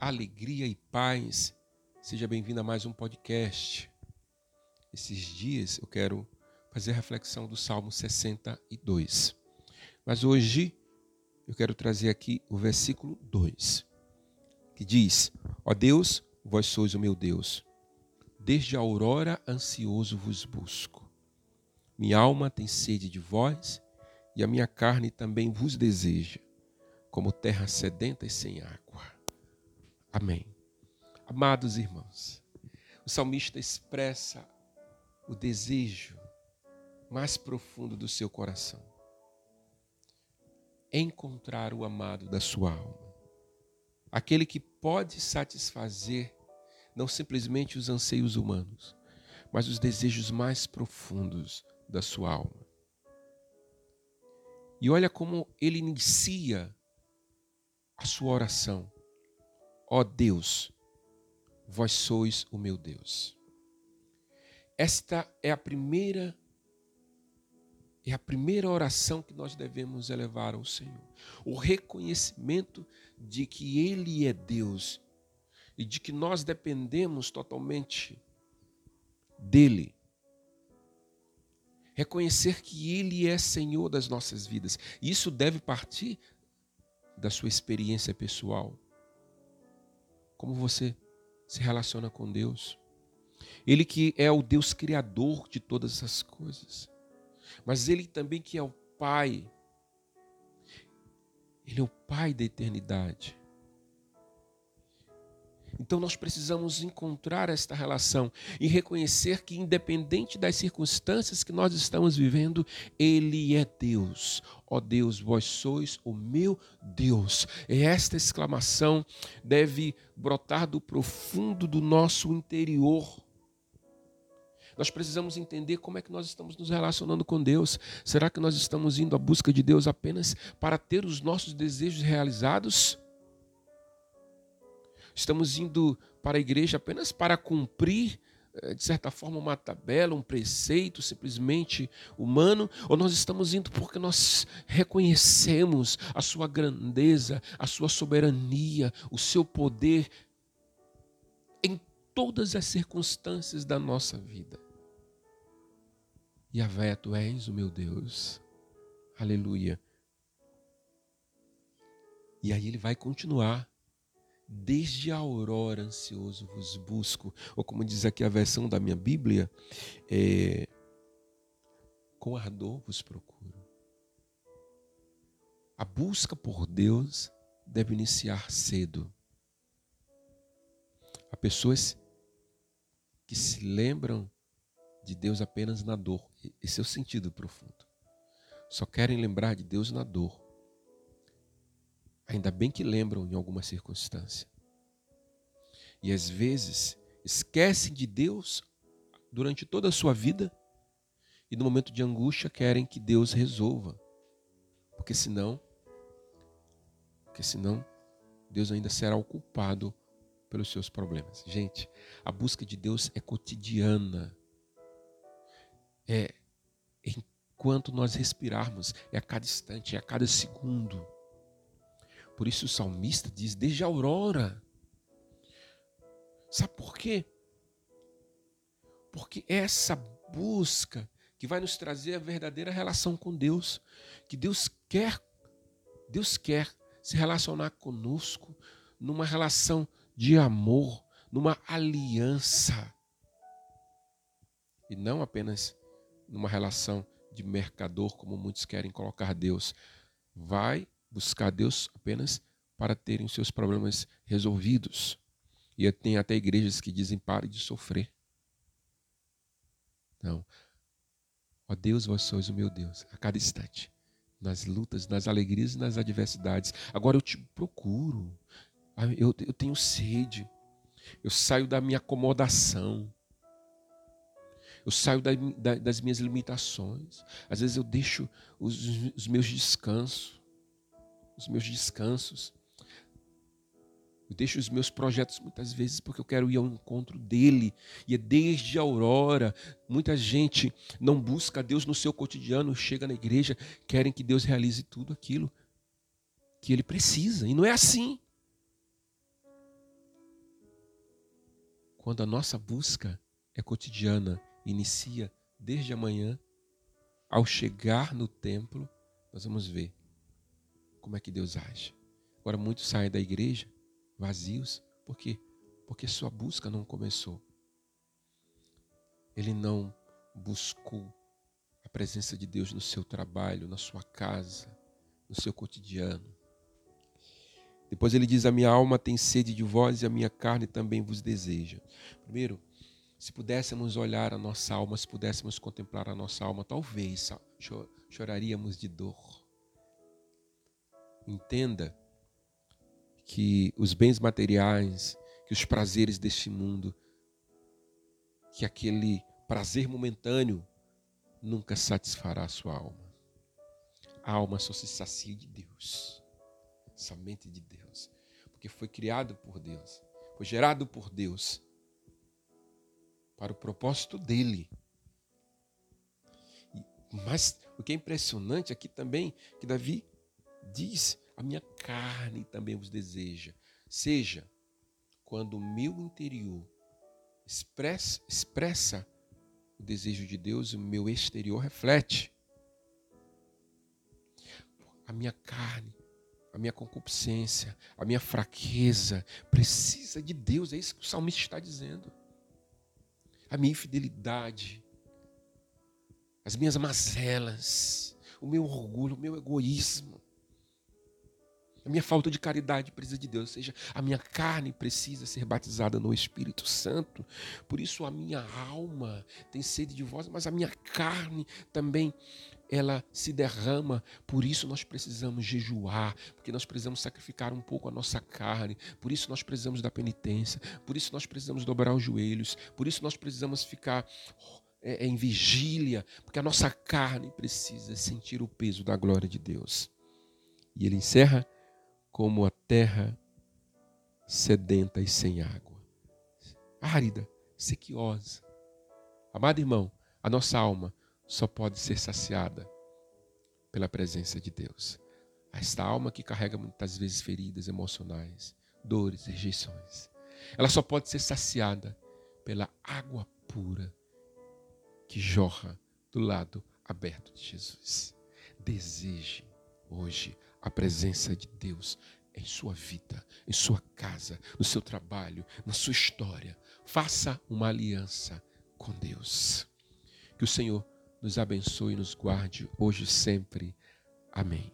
alegria e paz. Seja bem-vindo a mais um podcast. Esses dias eu quero fazer a reflexão do Salmo 62. Mas hoje eu quero trazer aqui o versículo 2, que diz: Ó Deus, vós sois o meu Deus. Desde a aurora ansioso vos busco. Minha alma tem sede de vós, e a minha carne também vos deseja, como terra sedenta e sem água. Amém. Amados irmãos, o salmista expressa o desejo mais profundo do seu coração. Encontrar o amado da sua alma. Aquele que pode satisfazer não simplesmente os anseios humanos, mas os desejos mais profundos da sua alma. E olha como ele inicia a sua oração Ó Deus, vós sois o meu Deus. Esta é a primeira é a primeira oração que nós devemos elevar ao Senhor. O reconhecimento de que ele é Deus e de que nós dependemos totalmente dele. Reconhecer que ele é Senhor das nossas vidas. Isso deve partir da sua experiência pessoal como você se relaciona com Deus. Ele que é o Deus criador de todas as coisas. Mas ele também que é o Pai. Ele é o Pai da eternidade. Então nós precisamos encontrar esta relação e reconhecer que, independente das circunstâncias que nós estamos vivendo, Ele é Deus. Ó oh Deus, vós sois o meu Deus. E esta exclamação deve brotar do profundo do nosso interior. Nós precisamos entender como é que nós estamos nos relacionando com Deus. Será que nós estamos indo à busca de Deus apenas para ter os nossos desejos realizados? Estamos indo para a igreja apenas para cumprir, eh, de certa forma, uma tabela, um preceito simplesmente humano, ou nós estamos indo porque nós reconhecemos a sua grandeza, a sua soberania, o seu poder em todas as circunstâncias da nossa vida. A tu és o meu Deus. Aleluia. E aí ele vai continuar. Desde a aurora ansioso vos busco, ou como diz aqui a versão da minha Bíblia, é, com ardor vos procuro. A busca por Deus deve iniciar cedo. Há pessoas que se lembram de Deus apenas na dor. Esse é o sentido profundo. Só querem lembrar de Deus na dor. Ainda bem que lembram em alguma circunstância. E às vezes esquecem de Deus durante toda a sua vida e no momento de angústia querem que Deus resolva. Porque senão, porque senão Deus ainda será o culpado pelos seus problemas. Gente, a busca de Deus é cotidiana. É enquanto nós respirarmos, é a cada instante, é a cada segundo. Por isso o salmista diz: desde a aurora. Sabe por quê? Porque essa busca que vai nos trazer a verdadeira relação com Deus, que Deus quer, Deus quer se relacionar conosco numa relação de amor, numa aliança. E não apenas numa relação de mercador, como muitos querem colocar Deus. Vai buscar Deus apenas para terem os seus problemas resolvidos. E tem até igrejas que dizem pare de sofrer. Não. Ó Deus, vós sois o meu Deus, a cada instante. Nas lutas, nas alegrias e nas adversidades. Agora eu te procuro. Ah, eu, eu tenho sede. Eu saio da minha acomodação. Eu saio da, da, das minhas limitações. Às vezes eu deixo os, os meus descansos os meus descansos. Eu deixo os meus projetos muitas vezes porque eu quero ir ao encontro dele. E é desde a aurora. Muita gente não busca Deus no seu cotidiano, chega na igreja, querem que Deus realize tudo aquilo que ele precisa. E não é assim. quando a nossa busca é cotidiana, inicia desde amanhã, ao chegar no templo, nós vamos ver como é que Deus age. Agora muitos saem da igreja vazios, por quê? Porque sua busca não começou. Ele não buscou a presença de Deus no seu trabalho, na sua casa, no seu cotidiano. Depois ele diz: A minha alma tem sede de vós e a minha carne também vos deseja. Primeiro, se pudéssemos olhar a nossa alma, se pudéssemos contemplar a nossa alma, talvez choraríamos de dor. Entenda que os bens materiais, que os prazeres deste mundo, que aquele prazer momentâneo nunca satisfará a sua alma. A alma só se sacia de Deus, somente de Deus, porque foi criado por Deus, foi gerado por Deus para o propósito dele. Mas o que é impressionante aqui também, que Davi diz: a minha carne também vos deseja. Seja, quando o meu interior expressa, expressa o desejo de Deus, o meu exterior reflete. A minha carne, a minha concupiscência, a minha fraqueza precisa de Deus, é isso que o salmista está dizendo a minha infidelidade, as minhas mazelas, o meu orgulho, o meu egoísmo, a minha falta de caridade precisa de Deus, ou seja, a minha carne precisa ser batizada no Espírito Santo. Por isso a minha alma tem sede de vós, mas a minha carne também ela se derrama. Por isso nós precisamos jejuar, porque nós precisamos sacrificar um pouco a nossa carne. Por isso nós precisamos da penitência. Por isso nós precisamos dobrar os joelhos. Por isso nós precisamos ficar é, é, em vigília, porque a nossa carne precisa sentir o peso da glória de Deus. E ele encerra como a terra sedenta e sem água, árida, sequiosa. Amado irmão, a nossa alma só pode ser saciada pela presença de Deus. Esta alma que carrega muitas vezes feridas emocionais, dores, rejeições, ela só pode ser saciada pela água pura que jorra do lado aberto de Jesus. Deseje hoje a presença de Deus em sua vida, em sua casa, no seu trabalho, na sua história. Faça uma aliança com Deus. Que o Senhor nos abençoe e nos guarde hoje e sempre. Amém.